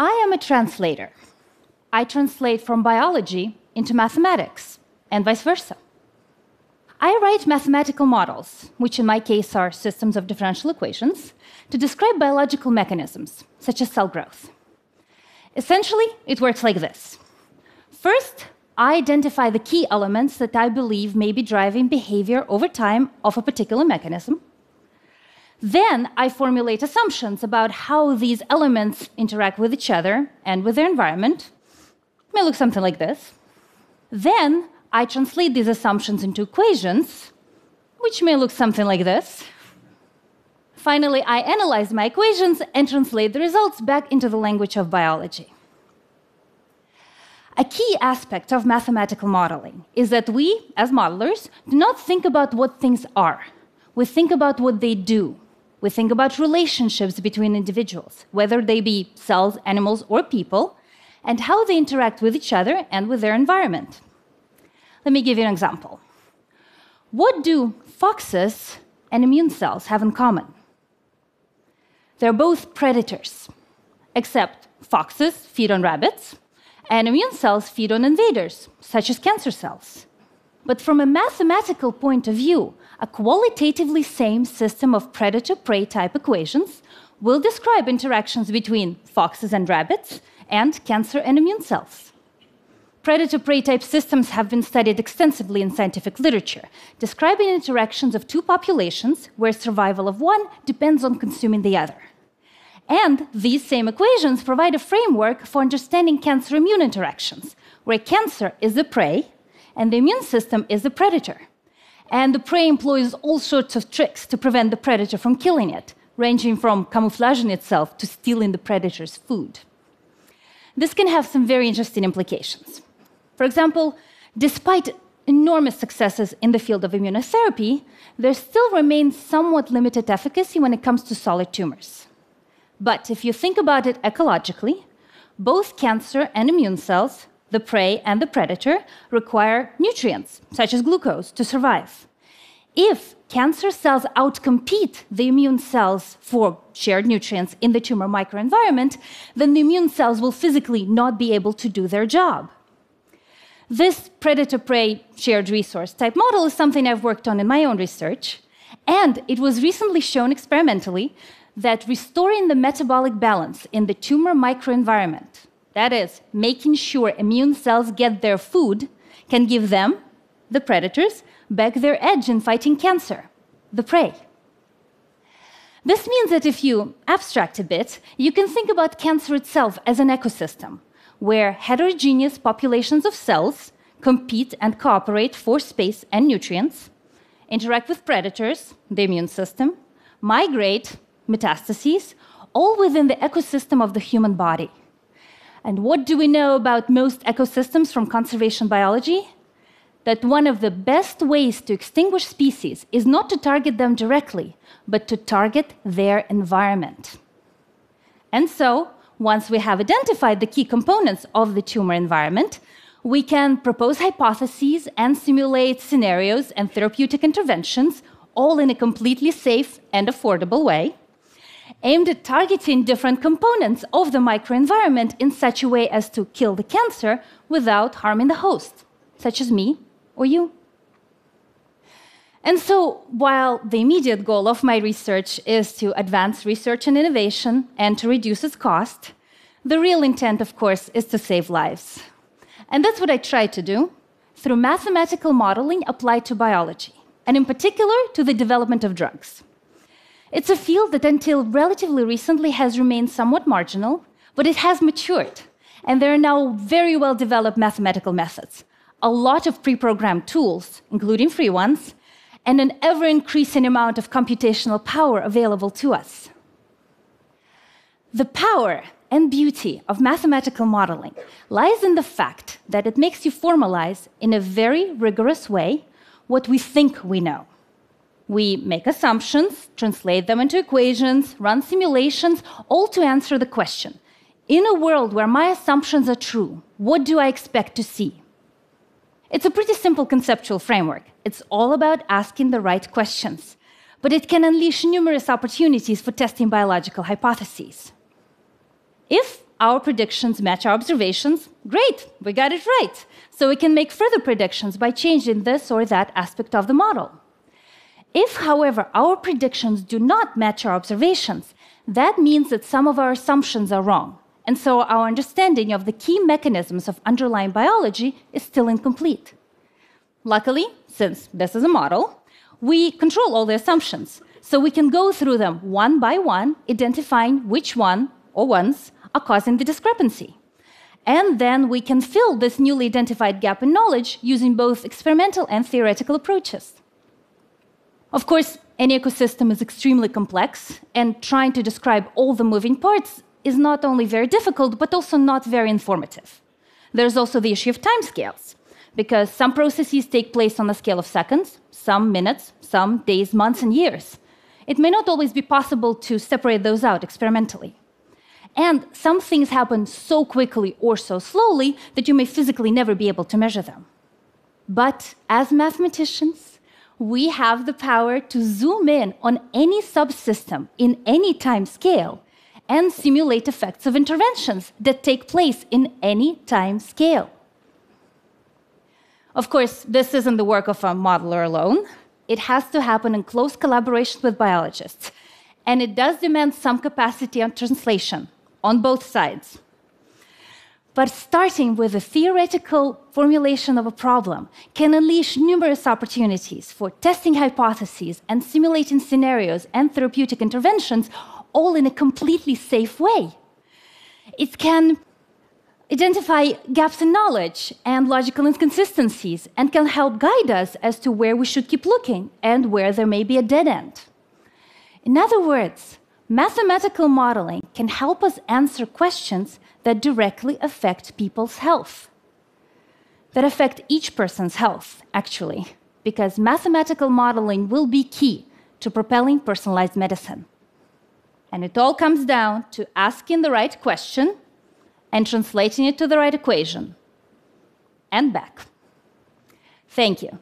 I am a translator. I translate from biology into mathematics, and vice versa. I write mathematical models, which in my case are systems of differential equations, to describe biological mechanisms, such as cell growth. Essentially, it works like this First, I identify the key elements that I believe may be driving behavior over time of a particular mechanism. Then I formulate assumptions about how these elements interact with each other and with their environment. It may look something like this. Then I translate these assumptions into equations, which may look something like this. Finally, I analyze my equations and translate the results back into the language of biology. A key aspect of mathematical modeling is that we, as modelers, do not think about what things are. We think about what they do. We think about relationships between individuals, whether they be cells, animals, or people, and how they interact with each other and with their environment. Let me give you an example. What do foxes and immune cells have in common? They're both predators, except foxes feed on rabbits, and immune cells feed on invaders, such as cancer cells. But from a mathematical point of view, a qualitatively same system of predator prey type equations will describe interactions between foxes and rabbits and cancer and immune cells. Predator prey type systems have been studied extensively in scientific literature, describing interactions of two populations where survival of one depends on consuming the other. And these same equations provide a framework for understanding cancer immune interactions, where cancer is the prey and the immune system is the predator. And the prey employs all sorts of tricks to prevent the predator from killing it, ranging from camouflaging itself to stealing the predator's food. This can have some very interesting implications. For example, despite enormous successes in the field of immunotherapy, there still remains somewhat limited efficacy when it comes to solid tumors. But if you think about it ecologically, both cancer and immune cells, the prey and the predator, require nutrients, such as glucose, to survive. If cancer cells outcompete the immune cells for shared nutrients in the tumor microenvironment, then the immune cells will physically not be able to do their job. This predator prey shared resource type model is something I've worked on in my own research, and it was recently shown experimentally that restoring the metabolic balance in the tumor microenvironment, that is, making sure immune cells get their food, can give them, the predators, back their edge in fighting cancer, the prey. This means that if you abstract a bit, you can think about cancer itself as an ecosystem where heterogeneous populations of cells compete and cooperate for space and nutrients, interact with predators, the immune system, migrate, metastases, all within the ecosystem of the human body. And what do we know about most ecosystems from conservation biology? That one of the best ways to extinguish species is not to target them directly, but to target their environment. And so, once we have identified the key components of the tumor environment, we can propose hypotheses and simulate scenarios and therapeutic interventions, all in a completely safe and affordable way aimed at targeting different components of the microenvironment in such a way as to kill the cancer without harming the host, such as me or you. And so, while the immediate goal of my research is to advance research and innovation and to reduce its cost, the real intent, of course, is to save lives. And that's what I try to do through mathematical modeling applied to biology, and in particular to the development of drugs. It's a field that until relatively recently has remained somewhat marginal, but it has matured. And there are now very well developed mathematical methods, a lot of pre programmed tools, including free ones, and an ever increasing amount of computational power available to us. The power and beauty of mathematical modeling lies in the fact that it makes you formalize in a very rigorous way what we think we know. We make assumptions, translate them into equations, run simulations, all to answer the question In a world where my assumptions are true, what do I expect to see? It's a pretty simple conceptual framework. It's all about asking the right questions, but it can unleash numerous opportunities for testing biological hypotheses. If our predictions match our observations, great, we got it right. So we can make further predictions by changing this or that aspect of the model. If, however, our predictions do not match our observations, that means that some of our assumptions are wrong. And so our understanding of the key mechanisms of underlying biology is still incomplete. Luckily, since this is a model, we control all the assumptions. So we can go through them one by one, identifying which one or ones are causing the discrepancy. And then we can fill this newly identified gap in knowledge using both experimental and theoretical approaches. Of course, any ecosystem is extremely complex, and trying to describe all the moving parts is not only very difficult, but also not very informative. There's also the issue of timescales, because some processes take place on a scale of seconds, some minutes, some days, months, and years. It may not always be possible to separate those out experimentally. And some things happen so quickly or so slowly that you may physically never be able to measure them. But as mathematicians, we have the power to zoom in on any subsystem in any time scale and simulate effects of interventions that take place in any time scale. Of course, this isn't the work of a modeler alone. It has to happen in close collaboration with biologists. And it does demand some capacity on translation on both sides. But starting with a theoretical formulation of a problem can unleash numerous opportunities for testing hypotheses and simulating scenarios and therapeutic interventions, all in a completely safe way. It can identify gaps in knowledge and logical inconsistencies and can help guide us as to where we should keep looking and where there may be a dead end. In other words, Mathematical modeling can help us answer questions that directly affect people's health, that affect each person's health, actually, because mathematical modeling will be key to propelling personalized medicine. And it all comes down to asking the right question and translating it to the right equation and back. Thank you.